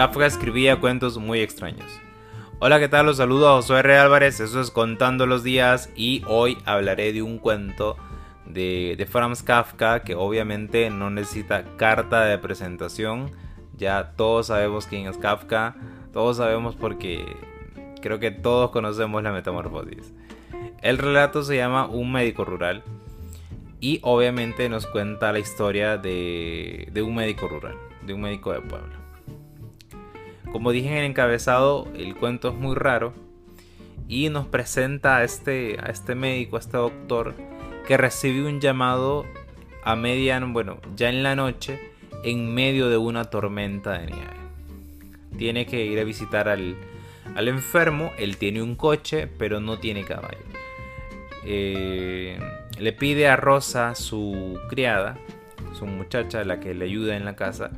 Kafka escribía cuentos muy extraños. Hola, ¿qué tal? Los saludo soy R. Álvarez, eso es Contando los Días y hoy hablaré de un cuento de, de Franz Kafka que obviamente no necesita carta de presentación. Ya todos sabemos quién es Kafka, todos sabemos porque creo que todos conocemos la metamorfosis. El relato se llama Un médico rural y obviamente nos cuenta la historia de, de un médico rural, de un médico de pueblo. Como dije en el encabezado, el cuento es muy raro y nos presenta a este, a este médico, a este doctor, que recibe un llamado a mediano, bueno, ya en la noche, en medio de una tormenta de nieve. Tiene que ir a visitar al, al enfermo, él tiene un coche, pero no tiene caballo. Eh, le pide a Rosa, su criada, su muchacha, la que le ayuda en la casa,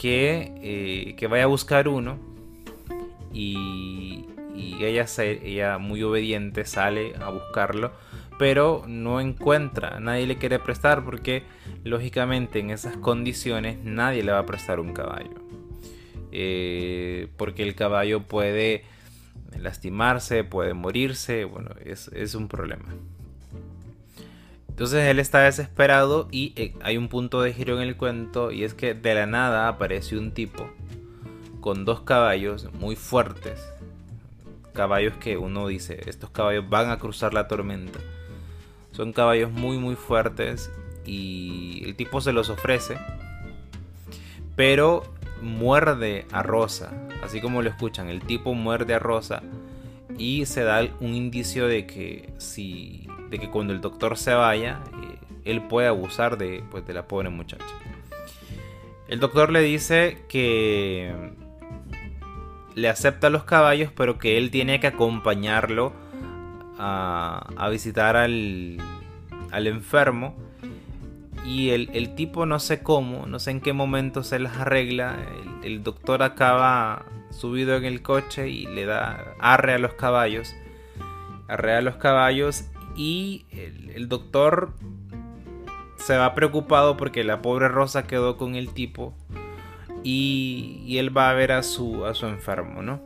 que, eh, que vaya a buscar uno. Y, ella, muy obediente, sale a buscarlo, pero no encuentra, nadie le quiere prestar porque lógicamente en esas condiciones nadie le va a prestar un caballo. Eh, porque el caballo puede lastimarse, puede morirse, bueno, es un problema. Entonces él está desesperado y eh, hay un punto de giro en el cuento y es que de la nada aparece un tipo con dos caballos muy fuertes. Caballos que uno dice, estos caballos van a cruzar la tormenta. Son caballos muy muy fuertes y el tipo se los ofrece. Pero muerde a Rosa, así como lo escuchan, el tipo muerde a Rosa y se da un indicio de que si de que cuando el doctor se vaya, eh, él puede abusar de, pues, de la pobre muchacha. El doctor le dice que le acepta los caballos, pero que él tiene que acompañarlo a, a visitar al, al enfermo y el, tipo no sé cómo, no sé en qué momento se las arregla. El, doctor acaba subido en el coche y le da arre a los caballos. Arre a los caballos y el, doctor se va preocupado porque la pobre Rosa quedó con el tipo. Y, y él va a ver a su, a su enfermo, ¿no?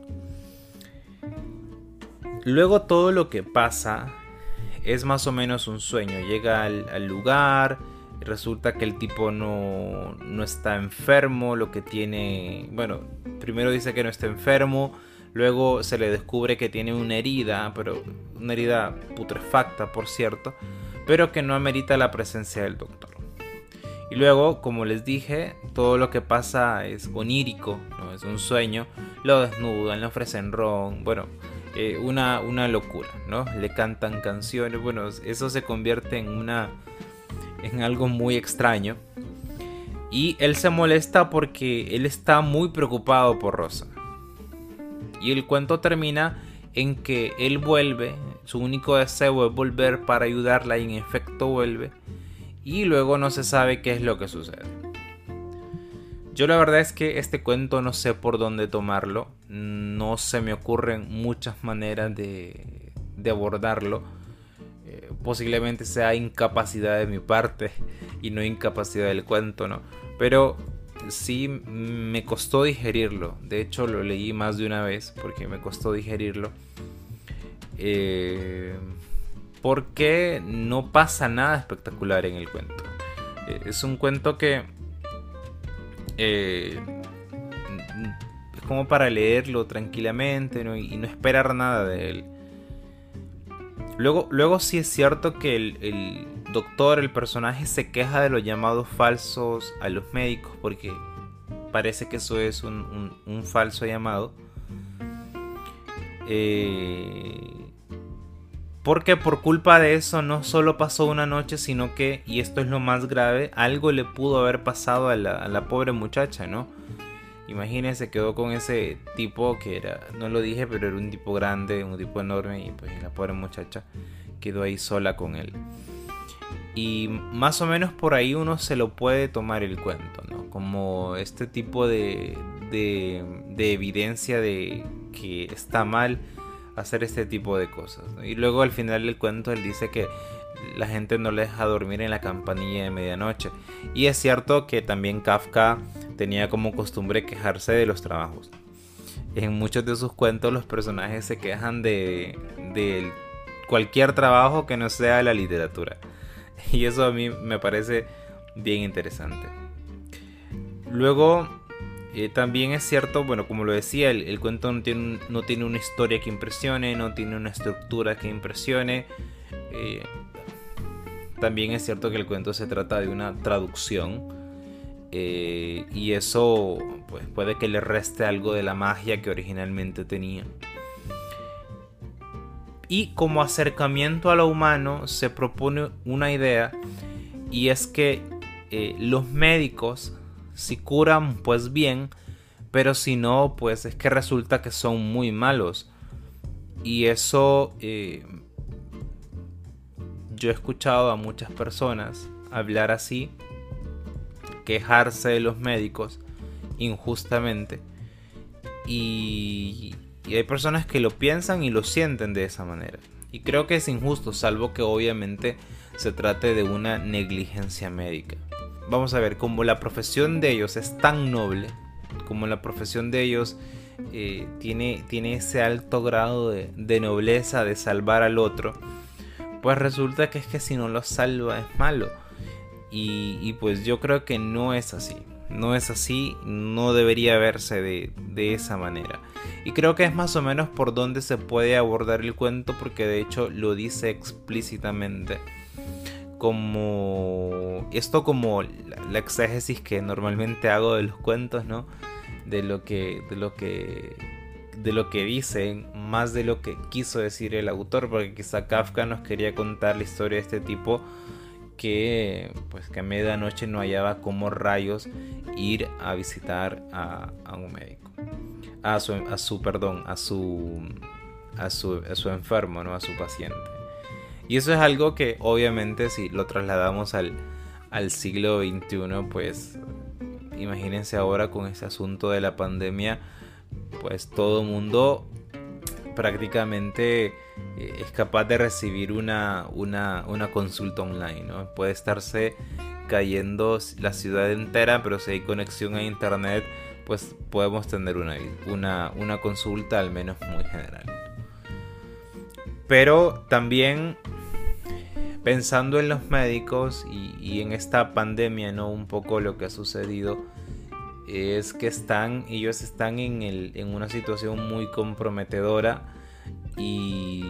Luego todo lo que pasa es más o menos un sueño. Llega al, al lugar resulta que el tipo no, no está enfermo, lo que tiene, bueno, primero dice que no está enfermo, luego se le descubre que tiene una herida, pero una herida putrefacta, por cierto, pero que no amerita la presencia del doctor. Y luego, como les dije, todo lo que pasa es onírico, ¿no? es un sueño, lo desnudan, le ofrecen ron, bueno, eh, una, una locura, ¿no? Le cantan canciones, bueno, eso se convierte en una en algo muy extraño. Y él se molesta porque él está muy preocupado por Rosa. Y el cuento termina en que él vuelve, su único deseo es volver para ayudarla y en efecto vuelve. Y luego no se sabe qué es lo que sucede. Yo la verdad es que este cuento no sé por dónde tomarlo. No se me ocurren muchas maneras de, de abordarlo posiblemente sea incapacidad de mi parte y no incapacidad del cuento, ¿no? Pero sí me costó digerirlo. De hecho, lo leí más de una vez porque me costó digerirlo. Eh, porque no pasa nada espectacular en el cuento. Eh, es un cuento que eh, es como para leerlo tranquilamente y no esperar nada de él. Luego, luego sí es cierto que el, doctor, el personaje, se queja de los llamados falsos a los médicos porque parece que eso es un, falso llamado. Eh, porque por culpa de eso no solo pasó una noche, sino que, y esto es lo más grave, algo le pudo haber pasado a la, a la pobre muchacha, ¿no? Imagínense, quedó con ese tipo que era, no lo dije, pero era un tipo grande, un tipo enorme y pues la pobre muchacha quedó ahí sola con él. Y más o menos por ahí uno se lo puede tomar el cuento, ¿no? Como este tipo de, de, evidencia de que está mal hacer este tipo de cosas. Y luego al final del cuento él dice que la gente no le deja dormir en la campanilla de medianoche. Y es cierto que también Kafka tenía como costumbre quejarse de los trabajos. En muchos de sus cuentos los personajes se quejan de, de cualquier trabajo que no sea la literatura. Y eso a mí me parece bien interesante. Luego, eh, también es cierto, bueno, como lo decía, el, cuento no tiene, no tiene, una historia que impresione, no tiene una estructura que impresione. Eh, también es cierto que el cuento se trata de una traducción. Eh, y eso pues, puede que le reste algo de la magia que originalmente tenía. Y como acercamiento a lo humano se propone una idea y es que los médicos si curan, pues bien, pero si no, pues es que resulta que son muy malos. Y eso eh, yo he escuchado a muchas personas hablar así, quejarse de los médicos injustamente. Y, y, hay personas que lo piensan y lo sienten de esa manera. Y creo que es injusto, salvo que obviamente se trate de una negligencia médica vamos a ver, como la profesión de ellos es tan noble, como la profesión de ellos eh, tiene, tiene ese alto grado de, nobleza de salvar al otro, pues resulta que es que si no lo salva es malo. Y, pues yo creo que no es así. No es así, no debería verse de, esa manera. Y creo que es más o menos por donde se puede abordar el cuento porque de hecho lo dice explícitamente como esto como la, exégesis que normalmente hago de los cuentos, ¿no? De lo que de lo que de lo que dicen más de lo que quiso decir el autor, porque quizá Kafka nos quería contar la historia de este tipo que pues que a medianoche no hallaba como rayos ir a visitar a, un médico. A su, a su perdón, a su a su, a su enfermo, ¿no? A su paciente. Y eso es algo que obviamente si lo trasladamos al, siglo XXI, pues imagínense ahora con ese asunto de la pandemia, pues todo mundo prácticamente eh, es capaz de recibir una, una, consulta online, ¿no? Puede estarse cayendo la ciudad entera, pero si hay conexión a internet, pues podemos tener una, una, una consulta al menos muy general. Pero también pensando en los médicos y, en esta pandemia, ¿no? Un poco lo que ha sucedido es que están, ellos están en, en una situación muy comprometedora y,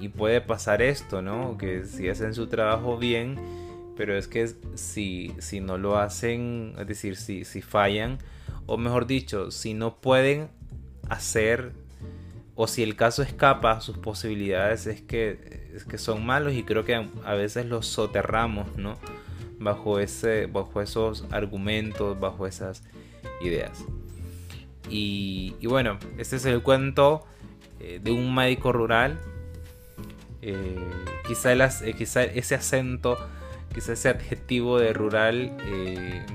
y, puede pasar esto, ¿no? Que si hacen su trabajo bien, pero es que si, si no lo hacen, es decir, si, si fallan, o mejor dicho, si no pueden hacer o si el caso escapa sus posibilidades es que, es que son malos y creo que a veces los soterramos, ¿no? Bajo, ese, bajo esos argumentos, bajo esas ideas. Y, bueno, este es el cuento eh, de un médico rural. Eh, quizá, eh, quizá, ese acento, quizá ese adjetivo de rural,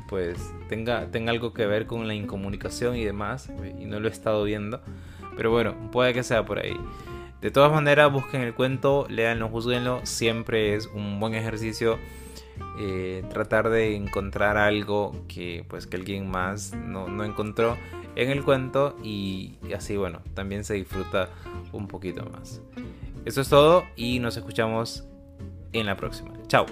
pues tenga, tenga algo que ver con la incomunicación y demás. Y no lo he estado viendo. Pero bueno, puede que sea por ahí. De todas maneras, busquen el cuento, leanlo, juzguenlo. Siempre es un buen ejercicio eh, tratar de encontrar algo que pues que alguien más no, no encontró en el cuento y, así bueno, también se disfruta un poquito más. Eso es todo y nos escuchamos en la próxima. Chao.